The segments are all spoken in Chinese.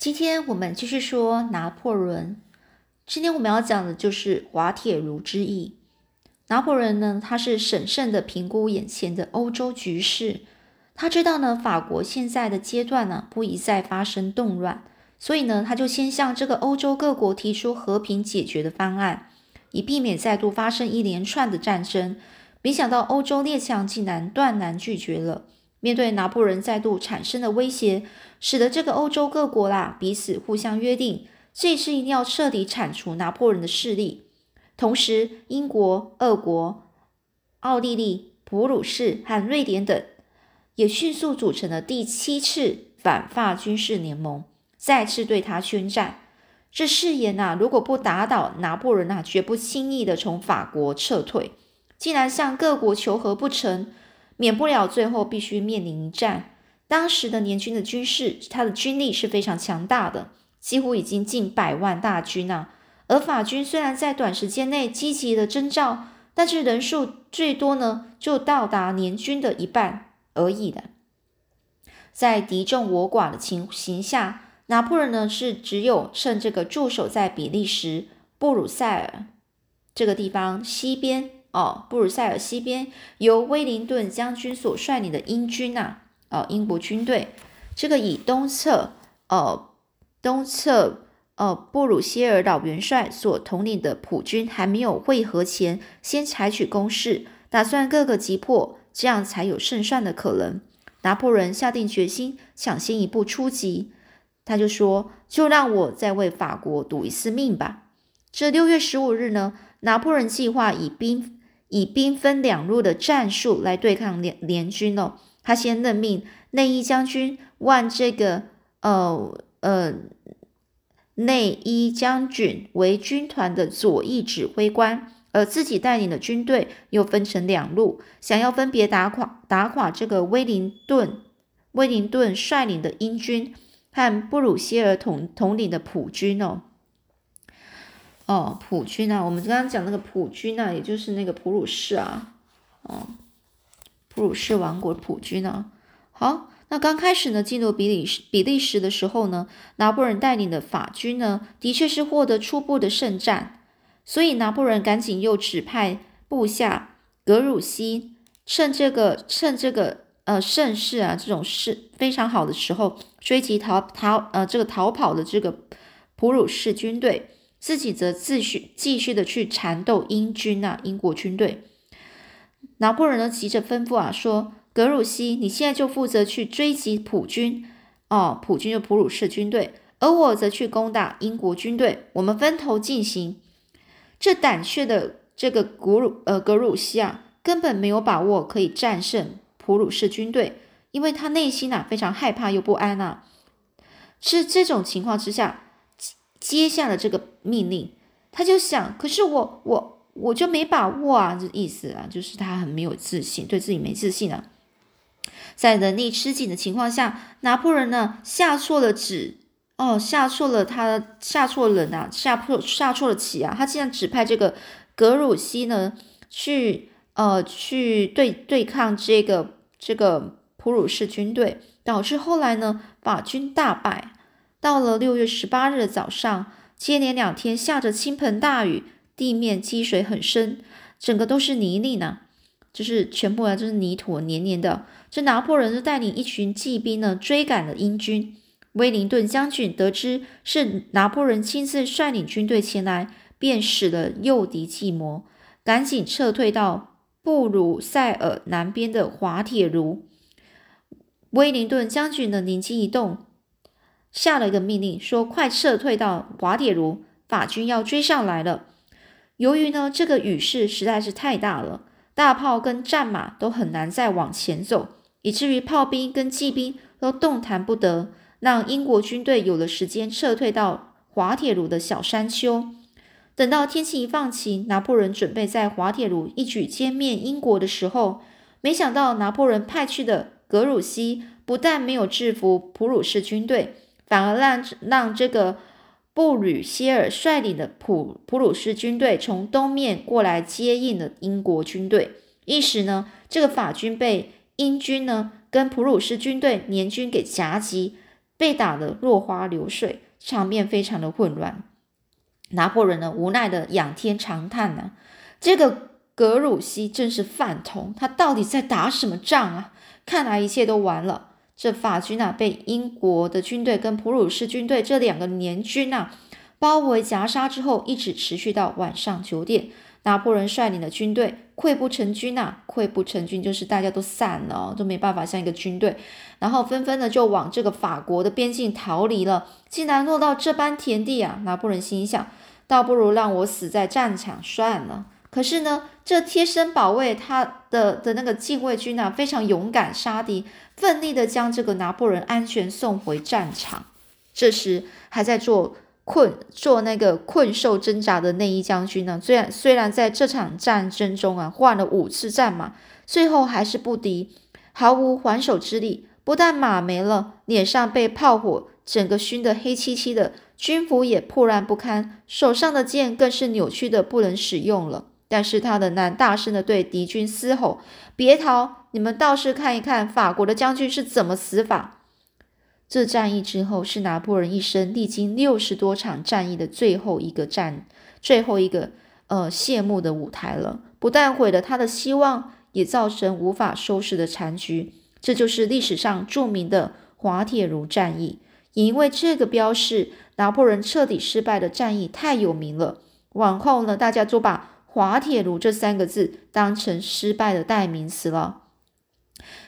今天我们继续说拿破仑。今天我们要讲的就是滑铁卢之役。拿破仑呢，他是审慎的评估眼前的欧洲局势。他知道呢，法国现在的阶段呢，不宜再发生动乱，所以呢，他就先向这个欧洲各国提出和平解决的方案，以避免再度发生一连串的战争。没想到欧洲列强竟然断然拒绝了。面对拿破仑再度产生的威胁，使得这个欧洲各国啦彼此互相约定，这次一定要彻底铲除拿破仑的势力。同时，英国、俄国、奥地利、普鲁士和瑞典等也迅速组成了第七次反法军事联盟，再次对他宣战。这誓言呐，如果不打倒拿破仑呐，绝不轻易的从法国撤退。既然向各国求和不成，免不了最后必须面临一战。当时的年军的军事，他的军力是非常强大的，几乎已经近百万大军啊。而法军虽然在短时间内积极的征召，但是人数最多呢，就到达年军的一半而已的。在敌众我寡的情形下，拿破仑呢是只有趁这个驻守在比利时布鲁塞尔这个地方西边。哦，布鲁塞尔西边由威灵顿将军所率领的英军呐，哦，英国军队，这个以东侧，哦，东侧，哦，布鲁歇尔老元帅所统领的普军还没有会合前，先采取攻势，打算各个击破，这样才有胜算的可能。拿破仑下定决心，抢先一步出击，他就说：“就让我再为法国赌一次命吧。”这六月十五日呢，拿破仑计划以兵。以兵分两路的战术来对抗联联军哦。他先任命内伊将军万这个呃呃内伊将军为军团的左翼指挥官，而自己带领的军队又分成两路，想要分别打垮打垮这个威灵顿威灵顿率领的英军和布鲁歇尔统统领的普军哦。哦，普军啊，我们刚刚讲那个普军啊，也就是那个普鲁士啊，哦，普鲁士王国普军啊。好，那刚开始呢，进入比利时比利时的时候呢，拿破仑带领的法军呢，的确是获得初步的胜战，所以拿破仑赶紧又指派部下格鲁希，趁这个趁这个呃盛世啊，这种是非常好的时候，追击逃逃呃这个逃跑的这个普鲁士军队。自己则继续继续的去缠斗英军啊，英国军队。拿破仑呢急着吩咐啊，说：“格鲁希，你现在就负责去追击普军哦，普军就普鲁士军队，而我则去攻打英国军队，我们分头进行。”这胆怯的这个古鲁呃格鲁希啊，根本没有把握可以战胜普鲁士军队，因为他内心啊非常害怕又不安啊。是这种情况之下。接下了这个命令，他就想，可是我我我就没把握啊，这意思啊，就是他很没有自信，对自己没自信啊。在能力吃紧的情况下，拿破仑呢下错了旨哦，下错了他下错了人啊，下错下错了棋啊，他竟然指派这个格鲁希呢去呃去对对抗这个这个普鲁士军队，导致后来呢法军大败。到了六月十八日早上，接连两天下着倾盆大雨，地面积水很深，整个都是泥泞呢，就是全部啊，就是泥土黏黏的。这拿破仑就带领一群骑兵呢，追赶了英军。威灵顿将军得知是拿破仑亲自率领军队前来，便使了诱敌计谋，赶紧撤退到布鲁塞尔南边的滑铁卢。威灵顿将军的灵机一动。下了一个命令，说：“快撤退到瓦铁卢，法军要追上来了。”由于呢，这个雨势实在是太大了，大炮跟战马都很难再往前走，以至于炮兵跟骑兵都动弹不得，让英国军队有了时间撤退到滑铁卢的小山丘。等到天气一放晴，拿破仑准备在滑铁卢一举歼灭英国的时候，没想到拿破仑派去的格鲁希不但没有制服普鲁士军队。反而让让这个布吕歇尔率领的普普鲁士军队从东面过来接应了英国军队，一时呢，这个法军被英军呢跟普鲁士军队联军给夹击，被打得落花流水，场面非常的混乱。拿破仑呢，无奈的仰天长叹呢，这个格鲁希真是饭桶，他到底在打什么仗啊？看来一切都完了。这法军啊，被英国的军队跟普鲁士军队这两个联军啊包围夹杀之后，一直持续到晚上九点。拿破仑率领的军队溃不成军呐，溃不成军就是大家都散了，都没办法像一个军队，然后纷纷的就往这个法国的边境逃离了。竟然落到这般田地啊！拿破仑心想，倒不如让我死在战场算了。可是呢，这贴身保卫他的的那个禁卫军啊，非常勇敢，杀敌，奋力的将这个拿破仑安全送回战场。这时还在做。困做那个困兽挣扎的内衣将军呢？虽然虽然在这场战争中啊换了五次战马，最后还是不敌，毫无还手之力。不但马没了，脸上被炮火整个熏得黑漆漆的，军服也破烂不堪，手上的剑更是扭曲的不能使用了。但是他的男大声的对敌军嘶吼：“别逃！你们倒是看一看法国的将军是怎么死法。”这战役之后，是拿破仑一生历经六十多场战役的最后一个战，最后一个呃谢幕的舞台了。不但毁了他的希望，也造成无法收拾的残局。这就是历史上著名的滑铁卢战役。也因为这个标示拿破仑彻底失败的战役太有名了，往后呢，大家就把滑铁卢这三个字当成失败的代名词了。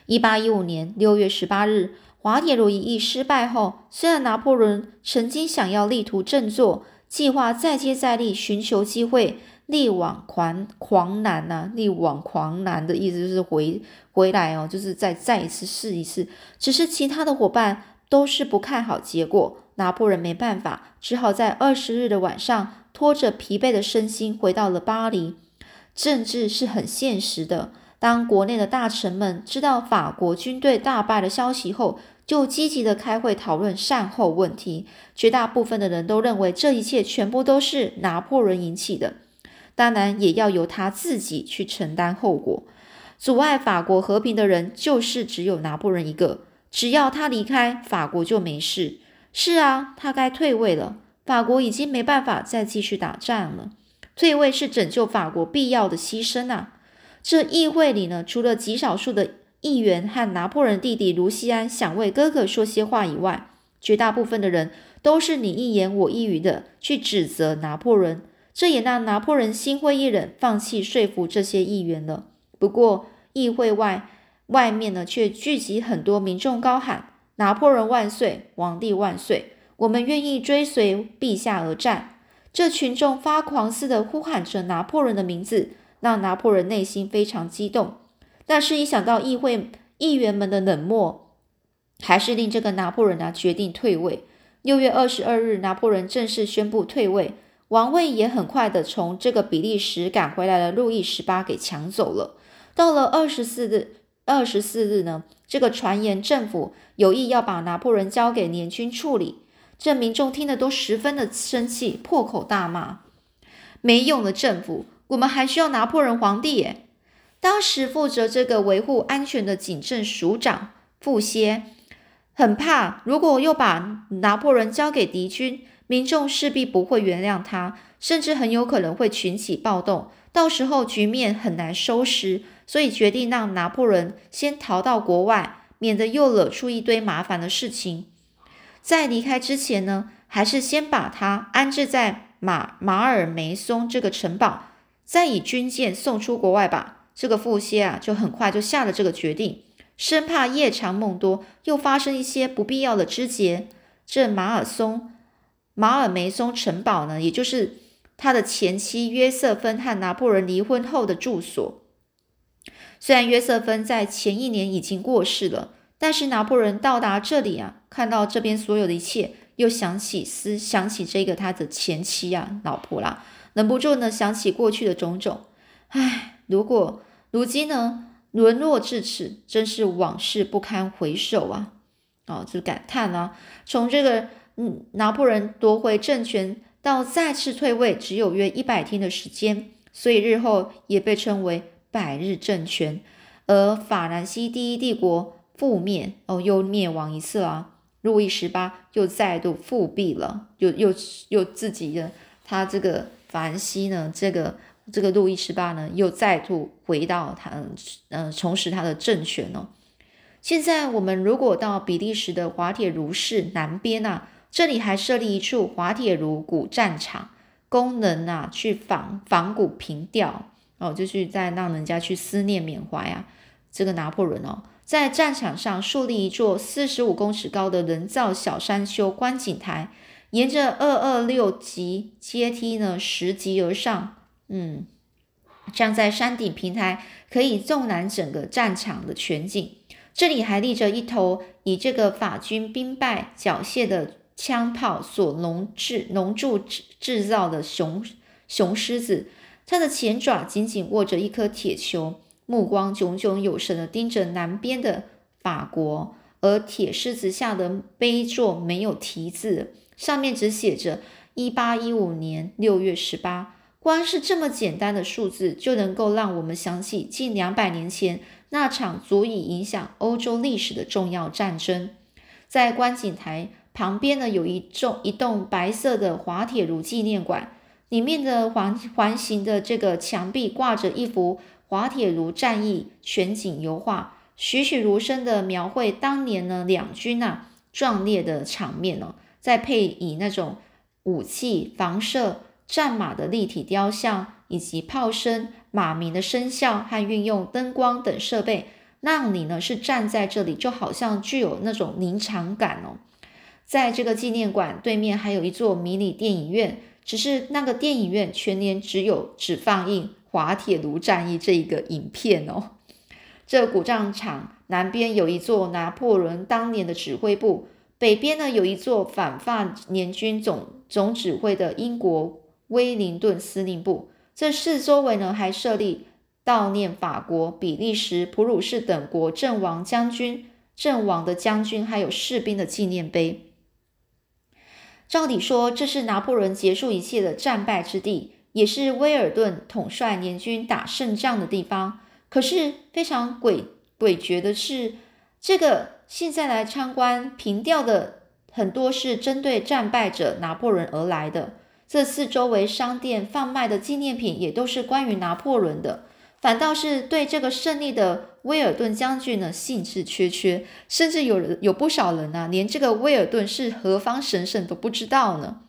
一八一五年六月十八日。滑铁卢一役失败后，虽然拿破仑曾经想要力图振作，计划再接再厉，寻求机会力挽狂狂澜呐，力挽狂澜的意思就是回回来哦，就是再再一次试一次。只是其他的伙伴都是不看好结果，拿破仑没办法，只好在二十日的晚上，拖着疲惫的身心回到了巴黎。政治是很现实的，当国内的大臣们知道法国军队大败的消息后，就积极的开会讨论善后问题，绝大部分的人都认为这一切全部都是拿破仑引起的，当然也要由他自己去承担后果。阻碍法国和平的人就是只有拿破仑一个，只要他离开，法国就没事。是啊，他该退位了，法国已经没办法再继续打仗了。退位是拯救法国必要的牺牲啊！这议会里呢，除了极少数的。议员和拿破仑弟弟卢西安想为哥哥说些话以外，绝大部分的人都是你一言我一语的去指责拿破仑，这也让拿破仑心灰意冷，放弃说服这些议员了。不过，议会外外面呢，却聚集很多民众，高喊“拿破仑万岁，皇帝万岁，我们愿意追随陛下而战”。这群众发狂似的呼喊着拿破仑的名字，让拿破仑内心非常激动。但是，一想到议会议员们的冷漠，还是令这个拿破仑啊决定退位。六月二十二日，拿破仑正式宣布退位，王位也很快的从这个比利时赶回来的路易十八给抢走了。到了二十四日，二十四日呢，这个传言政府有意要把拿破仑交给联军处理，这民众听得都十分的生气，破口大骂：“没用的政府，我们还需要拿破仑皇帝耶！”当时负责这个维护安全的警政署长傅歇很怕，如果又把拿破仑交给敌军，民众势必不会原谅他，甚至很有可能会群起暴动，到时候局面很难收拾。所以决定让拿破仑先逃到国外，免得又惹出一堆麻烦的事情。在离开之前呢，还是先把他安置在马马尔梅松这个城堡，再以军舰送出国外吧。这个傅歇啊，就很快就下了这个决定，生怕夜长梦多，又发生一些不必要的枝节。这马尔松、马尔梅松城堡呢，也就是他的前妻约瑟芬和拿破仑离婚后的住所。虽然约瑟芬在前一年已经过世了，但是拿破仑到达这里啊，看到这边所有的一切，又想起思想起这个他的前妻啊，老婆啦，忍不住呢想起过去的种种，唉。如果如今呢沦落至此，真是往事不堪回首啊！哦，就感叹啊。从这个嗯拿破仑夺回政权到再次退位，只有约一百天的时间，所以日后也被称为百日政权。而法兰西第一帝国覆灭哦，又灭亡一次啊。路易十八又再度复辟了，又又又自己的他这个法兰西呢，这个这个路易十八呢，又再度回到他嗯重拾他的政权哦。现在我们如果到比利时的滑铁卢市南边啊，这里还设立一处滑铁卢古战场，功能啊去仿仿古凭吊哦，就是在让人家去思念缅怀啊这个拿破仑哦。在战场上树立一座四十五公尺高的人造小山丘观景台，沿着二二六级阶梯呢拾级而上。嗯，站在山顶平台可以纵览整个战场的全景。这里还立着一头以这个法军兵败缴械的枪炮所笼制笼住制制造的熊熊狮子，它的前爪紧紧握着一颗铁球。目光炯炯有神的盯着南边的法国，而铁狮子下的碑座没有题字，上面只写着一八一五年六月十八。光是这么简单的数字，就能够让我们想起近两百年前那场足以影响欧洲历史的重要战争。在观景台旁边呢，有一栋一栋白色的滑铁卢纪念馆，里面的环环形的这个墙壁挂着一幅。滑铁卢战役全景油画，栩栩如生的描绘当年呢两军啊壮烈的场面哦，再配以那种武器、房舍、战马的立体雕像，以及炮声、马鸣的声效和运用灯光等设备，让你呢是站在这里，就好像具有那种临场感哦。在这个纪念馆对面还有一座迷你电影院，只是那个电影院全年只有只放映。滑铁卢战役这一个影片哦，这古战场南边有一座拿破仑当年的指挥部，北边呢有一座反法联军总总指挥的英国威灵顿司令部。这四周围呢还设立悼念法国、比利时、普鲁士等国阵亡将军、阵亡的将军还有士兵的纪念碑。照理说，这是拿破仑结束一切的战败之地。也是威尔顿统帅联军打胜仗的地方。可是非常诡诡谲的是，这个现在来参观凭吊的很多是针对战败者拿破仑而来的。这四周围商店贩卖的纪念品也都是关于拿破仑的，反倒是对这个胜利的威尔顿将军呢兴致缺缺，甚至有人有不少人啊，连这个威尔顿是何方神圣都不知道呢。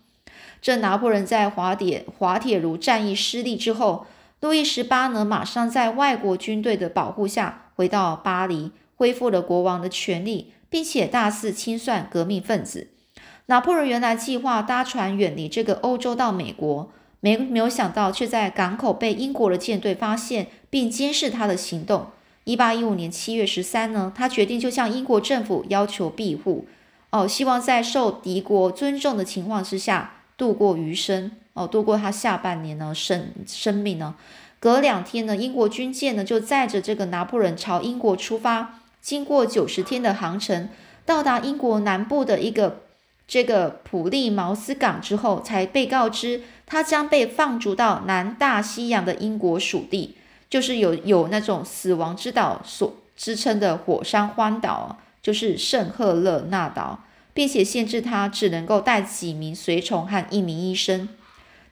这拿破仑在滑铁滑铁卢战役失利之后，路易十八呢，马上在外国军队的保护下回到巴黎，恢复了国王的权力，并且大肆清算革命分子。拿破仑原来计划搭船远离这个欧洲到美国，没没有想到却在港口被英国的舰队发现并监视他的行动。一八一五年七月十三呢，他决定就向英国政府要求庇护，哦，希望在受敌国尊重的情况之下。度过余生哦，度过他下半年呢生生命呢。隔两天呢，英国军舰呢就载着这个拿破仑朝英国出发。经过九十天的航程，到达英国南部的一个这个普利茅斯港之后，才被告知他将被放逐到南大西洋的英国属地，就是有有那种死亡之岛所支撑的火山荒岛，就是圣赫勒那岛。并且限制他只能够带几名随从和一名医生。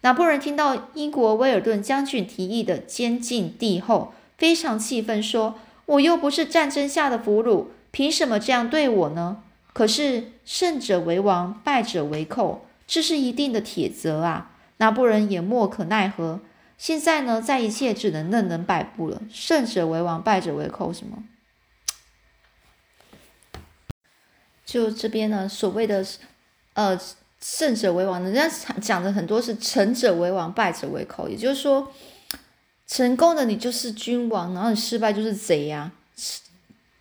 拿破仑听到英国威尔顿将军提议的监禁帝后，非常气愤，说：“我又不是战争下的俘虏，凭什么这样对我呢？”可是胜者为王，败者为寇，这是一定的铁则啊！拿破仑也莫可奈何。现在呢，在一切只能任人摆布了。胜者为王，败者为寇，什么？就这边呢，所谓的呃胜者为王，人家讲的很多是成者为王，败者为寇。也就是说，成功的你就是君王，然后你失败就是贼呀。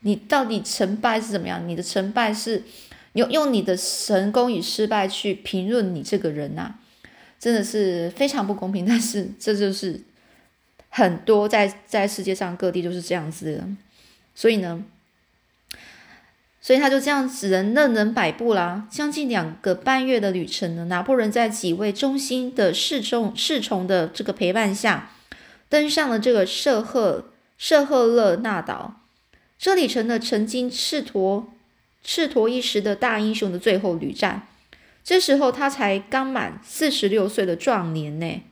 你到底成败是怎么样？你的成败是用用你的成功与失败去评论你这个人呐，真的是非常不公平。但是这就是很多在在世界上各地都是这样子的，所以呢。所以他就这样只能任人摆布啦。将近两个半月的旅程呢，拿破仑在几位忠心的侍从侍从的这个陪伴下，登上了这个舍赫舍赫勒纳岛。这里成了曾经试图赤陀一时的大英雄的最后旅战。这时候他才刚满四十六岁的壮年呢。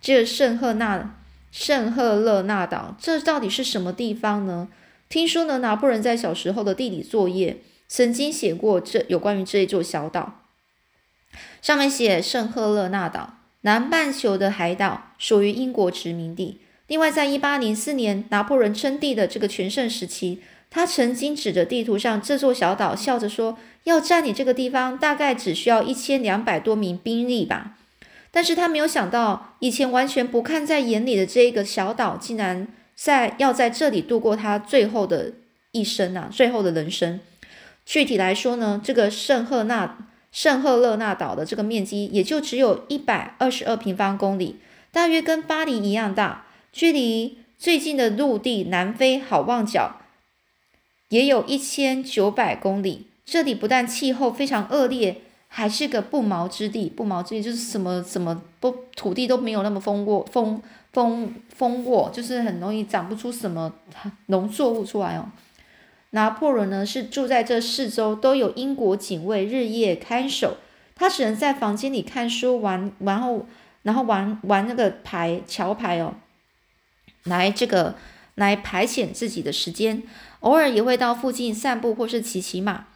这个圣赫纳圣赫勒纳岛，这到底是什么地方呢？听说呢，拿破仑在小时候的地理作业曾经写过这有关于这一座小岛，上面写圣赫勒纳岛，南半球的海岛，属于英国殖民地。另外，在一八零四年拿破仑称帝的这个全盛时期，他曾经指着地图上这座小岛，笑着说：“要占领这个地方，大概只需要一千两百多名兵力吧。”但是他没有想到，以前完全不看在眼里的这一个小岛，竟然在要在这里度过他最后的一生啊，最后的人生。具体来说呢，这个圣赫纳圣赫勒纳岛的这个面积也就只有一百二十二平方公里，大约跟巴黎一样大。距离最近的陆地南非好望角也有一千九百公里。这里不但气候非常恶劣。还是个不毛之地，不毛之地就是什么什么不土地都没有那么丰沃丰蜂蜂窝，就是很容易长不出什么农作物出来哦。拿破仑呢是住在这四周，都有英国警卫日夜看守，他只能在房间里看书玩，然后然后玩玩那个牌桥牌哦，来这个来排遣自己的时间，偶尔也会到附近散步或是骑骑马。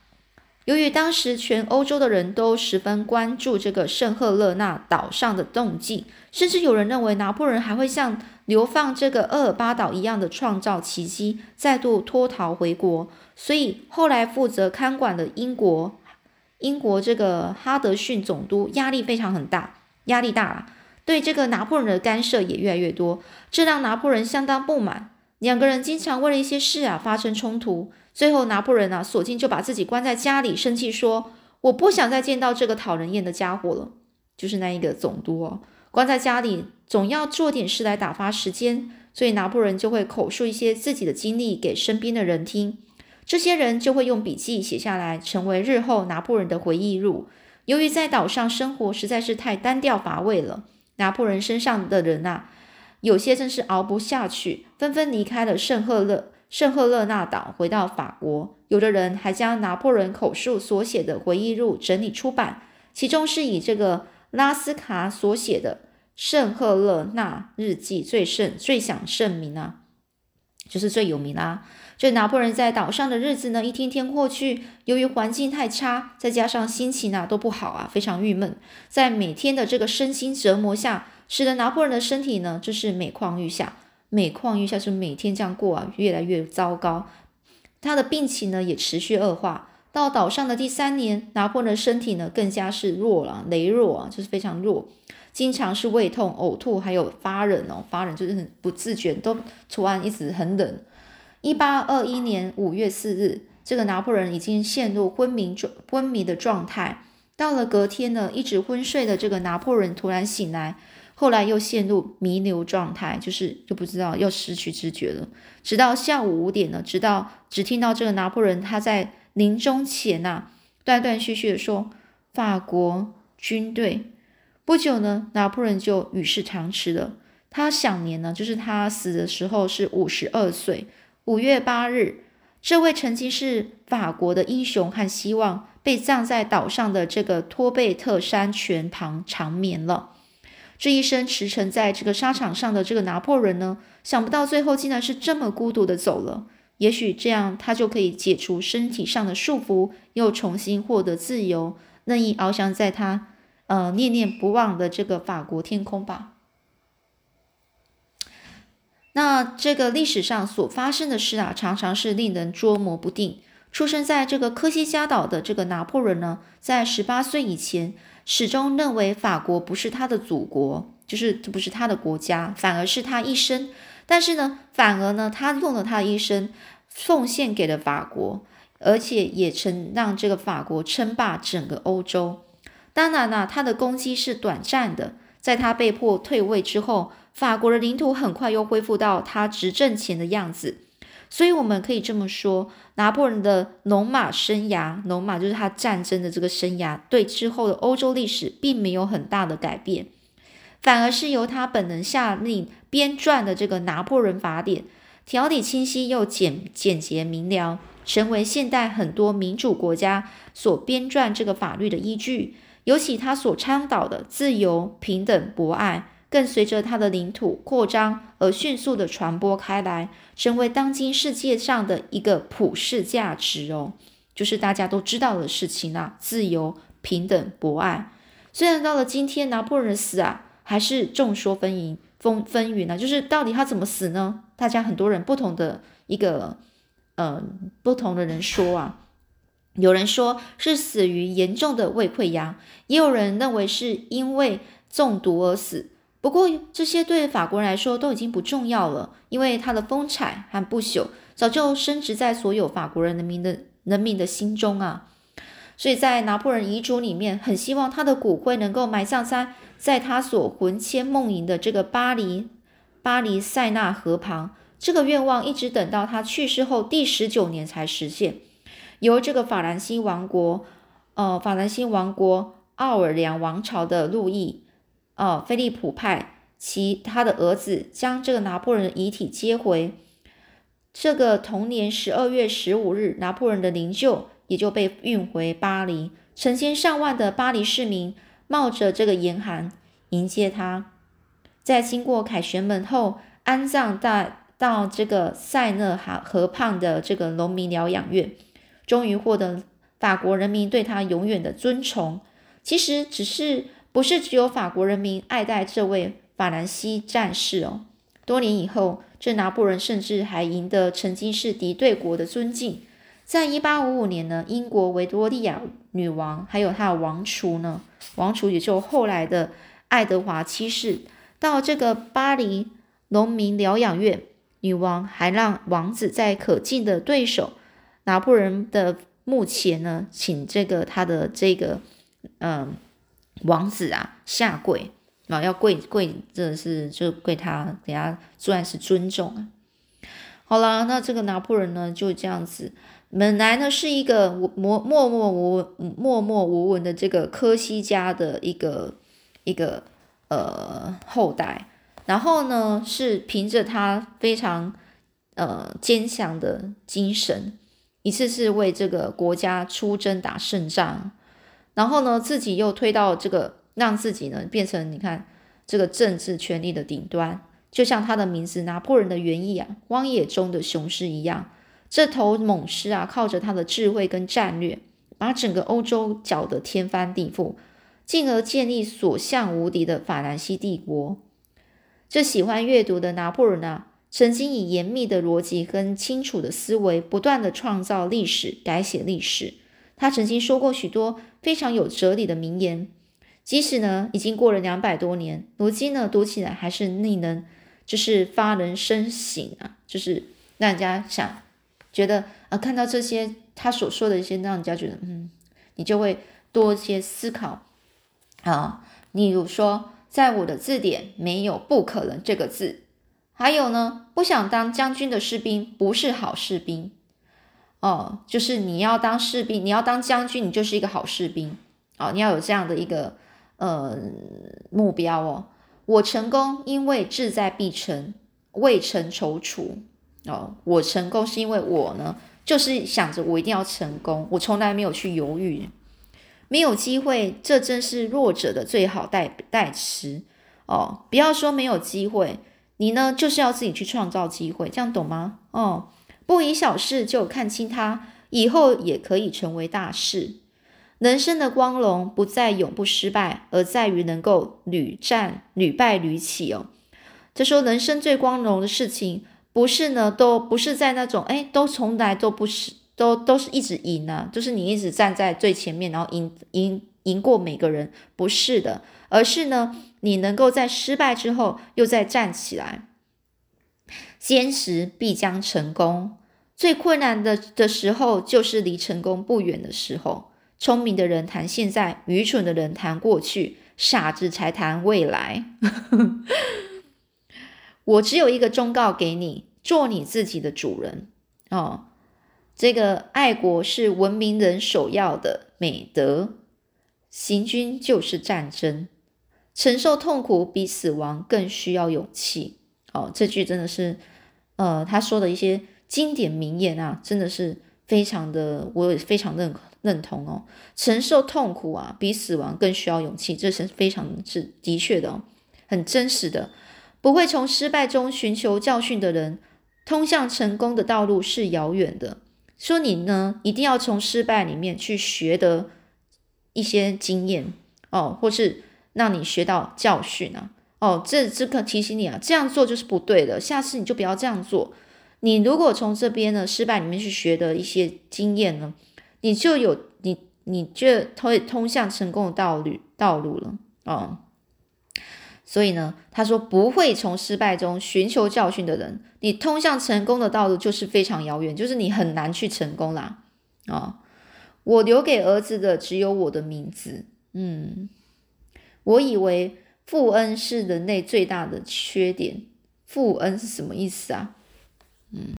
由于当时全欧洲的人都十分关注这个圣赫勒纳岛上的动静，甚至有人认为拿破仑还会像流放这个厄尔巴岛一样的创造奇迹，再度脱逃回国。所以后来负责看管的英国英国这个哈德逊总督压力非常很大，压力大了，对这个拿破仑的干涉也越来越多，这让拿破仑相当不满。两个人经常为了一些事啊发生冲突。最后，拿破仑啊，索性就把自己关在家里，生气说：“我不想再见到这个讨人厌的家伙了。”就是那一个总督哦，关在家里，总要做点事来打发时间。所以拿破仑就会口述一些自己的经历给身边的人听，这些人就会用笔记写下来，成为日后拿破仑的回忆录。由于在岛上生活实在是太单调乏味了，拿破仑身上的人呐，有些真是熬不下去，纷纷离开了圣赫勒。圣赫勒纳岛回到法国，有的人还将拿破仑口述所写的回忆录整理出版，其中是以这个拉斯卡所写的《圣赫勒纳日记》最盛最享盛名啊，就是最有名啦。这拿破仑在岛上的日子呢，一天天过去，由于环境太差，再加上心情啊都不好啊，非常郁闷，在每天的这个身心折磨下，使得拿破仑的身体呢，就是每况愈下。每况愈下，是每天这样过啊，越来越糟糕。他的病情呢也持续恶化。到岛上的第三年，拿破仑的身体呢更加是弱了，羸弱啊，就是非常弱，经常是胃痛、呕吐，还有发冷哦，发冷就是很不自觉，都突然一直很冷。一八二一年五月四日，这个拿破仑已经陷入昏迷状昏迷的状态。到了隔天呢，一直昏睡的这个拿破仑突然醒来。后来又陷入弥留状态，就是就不知道又失去知觉了。直到下午五点呢，直到只听到这个拿破仑他在临终前呐，断断续续的说：“法国军队。”不久呢，拿破仑就与世长辞了。他享年呢，就是他死的时候是五十二岁。五月八日，这位曾经是法国的英雄和希望，被葬在岛上的这个托贝特山泉旁长眠了。这一生驰骋在这个沙场上的这个拿破仑呢，想不到最后竟然是这么孤独的走了。也许这样他就可以解除身体上的束缚，又重新获得自由，任意翱翔在他呃念念不忘的这个法国天空吧。那这个历史上所发生的事啊，常常是令人捉摸不定。出生在这个科西嘉岛的这个拿破仑呢，在十八岁以前。始终认为法国不是他的祖国，就是不是他的国家，反而是他一生。但是呢，反而呢，他用了他的一生奉献给了法国，而且也曾让这个法国称霸整个欧洲。当然啦，他的攻击是短暂的，在他被迫退位之后，法国的领土很快又恢复到他执政前的样子。所以我们可以这么说，拿破仑的龙马生涯，龙马就是他战争的这个生涯，对之后的欧洲历史并没有很大的改变，反而是由他本人下令编撰的这个《拿破仑法典》，条理清晰又简简洁明了，成为现代很多民主国家所编撰这个法律的依据。尤其他所倡导的自由、平等、博爱，更随着他的领土扩张而迅速的传播开来，成为当今世界上的一个普世价值哦，就是大家都知道的事情啦。自由、平等、博爱。虽然到了今天，拿破仑死啊，还是众说纷纭、风纷纭呢。就是到底他怎么死呢？大家很多人不同的一个，嗯，不同的人说啊。有人说是死于严重的胃溃疡，也有人认为是因为中毒而死。不过这些对法国人来说都已经不重要了，因为他的风采和不朽早就升值在所有法国人人民的人民的心中啊。所以在拿破仑遗嘱里面，很希望他的骨灰能够埋葬在在他所魂牵梦萦的这个巴黎巴黎塞纳河旁。这个愿望一直等到他去世后第十九年才实现。由这个法兰西王国，呃，法兰西王国奥尔良王朝的路易，呃，菲利普派其他的儿子将这个拿破仑的遗体接回。这个同年十二月十五日，拿破仑的灵柩也就被运回巴黎，成千上万的巴黎市民冒着这个严寒迎接他，在经过凯旋门后，安葬在到这个塞纳河河畔的这个农民疗养院。终于获得法国人民对他永远的尊崇。其实，只是不是只有法国人民爱戴这位法兰西战士哦。多年以后，这拿破仑甚至还赢得曾经是敌对国的尊敬。在一八五五年呢，英国维多利亚女王还有她的王储呢，王储也就后来的爱德华七世，到这个巴黎农民疗养院，女王还让王子在可敬的对手。拿破仑的墓前呢，请这个他的这个嗯王子啊下跪啊，要跪跪，这是就跪他，给他算是尊重啊。好了，那这个拿破仑呢就这样子，本来呢是一个默默默无默默无闻的这个科西家的一个一个呃后代，然后呢是凭着他非常呃坚强的精神。一次次为这个国家出征打胜仗，然后呢，自己又推到这个，让自己呢变成你看这个政治权力的顶端，就像他的名字拿破仑的原意啊，荒野中的雄狮一样。这头猛狮啊，靠着他的智慧跟战略，把整个欧洲搅得天翻地覆，进而建立所向无敌的法兰西帝国。这喜欢阅读的拿破仑啊。曾经以严密的逻辑跟清楚的思维，不断的创造历史、改写历史。他曾经说过许多非常有哲理的名言，即使呢已经过了两百多年，如今呢读起来还是令人就是发人深省啊，就是让人家想觉得啊，看到这些他所说的一些，让人家觉得嗯，你就会多一些思考啊。例如说，在我的字典没有“不可能”这个字。还有呢，不想当将军的士兵不是好士兵哦，就是你要当士兵，你要当将军，你就是一个好士兵哦，你要有这样的一个呃目标哦。我成功，因为志在必成，未曾踌躇哦。我成功是因为我呢，就是想着我一定要成功，我从来没有去犹豫。没有机会，这正是弱者的最好代代词哦。不要说没有机会。你呢，就是要自己去创造机会，这样懂吗？哦，不以小事就看清它，以后也可以成为大事。人生的光荣不在永不失败，而在于能够屡战屡败屡起哦。就说人生最光荣的事情，不是呢，都不是在那种哎，都从来都不是，都都是一直赢啊，就是你一直站在最前面，然后赢赢赢过每个人，不是的，而是呢。你能够在失败之后又再站起来，坚持必将成功。最困难的的时候，就是离成功不远的时候。聪明的人谈现在，愚蠢的人谈过去，傻子才谈未来。我只有一个忠告给你：做你自己的主人哦。这个爱国是文明人首要的美德，行军就是战争。承受痛苦比死亡更需要勇气。哦，这句真的是，呃，他说的一些经典名言啊，真的是非常的，我也非常认认同哦。承受痛苦啊，比死亡更需要勇气，这是非常是的确的哦，很真实的。不会从失败中寻求教训的人，通向成功的道路是遥远的。说你呢，一定要从失败里面去学得一些经验哦，或是让你学到教训啊。哦，这这个提醒你啊，这样做就是不对的，下次你就不要这样做。你如果从这边呢失败里面去学的一些经验呢，你就有你你就会通向成功的道路道路了哦。所以呢，他说不会从失败中寻求教训的人，你通向成功的道路就是非常遥远，就是你很难去成功啦啊！我留给儿子的只有我的名字，嗯，我以为。富恩是人类最大的缺点。富恩是什么意思啊？嗯，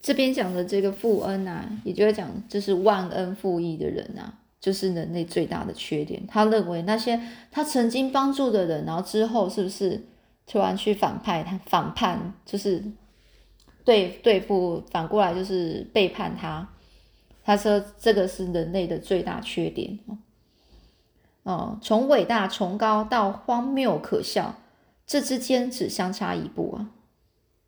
这边讲的这个富恩啊，也就是讲就是忘恩负义的人啊，就是人类最大的缺点。他认为那些他曾经帮助的人，然后之后是不是突然去反派他反叛，就是对对付反过来就是背叛他。他说这个是人类的最大缺点哦，从伟大崇高到荒谬可笑，这之间只相差一步啊！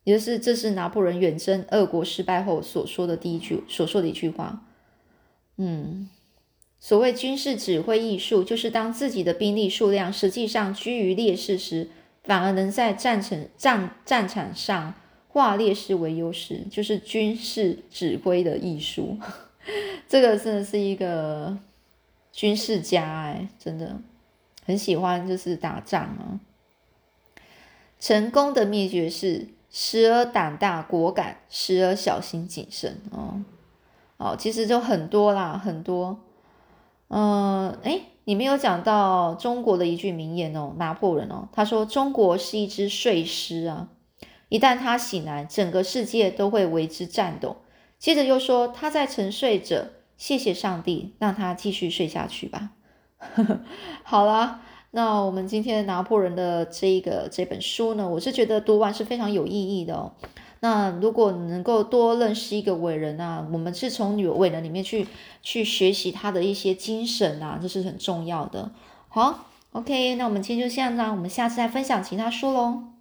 也就是这是拿破仑远征俄国失败后所说的第一句所说的一句话。嗯，所谓军事指挥艺术，就是当自己的兵力数量实际上居于劣势时，反而能在战场战战场上化劣势为优势，就是军事指挥的艺术。这个真的是一个。军事家哎，真的很喜欢，就是打仗啊。成功的秘诀是时而胆大果敢，时而小心谨慎哦。哦，其实就很多啦，很多。嗯，哎，你没有讲到中国的一句名言哦，拿破仑哦，他说：“中国是一只睡狮啊，一旦他醒来，整个世界都会为之颤抖。”接着又说：“他在沉睡着。”谢谢上帝，让他继续睡下去吧。好啦，那我们今天拿破仑的这一个这本书呢，我是觉得读完是非常有意义的哦。那如果能够多认识一个伟人啊，我们是从女伟人里面去去学习他的一些精神啊，这是很重要的。好，OK，那我们今天就这样啦，我们下次再分享其他书喽。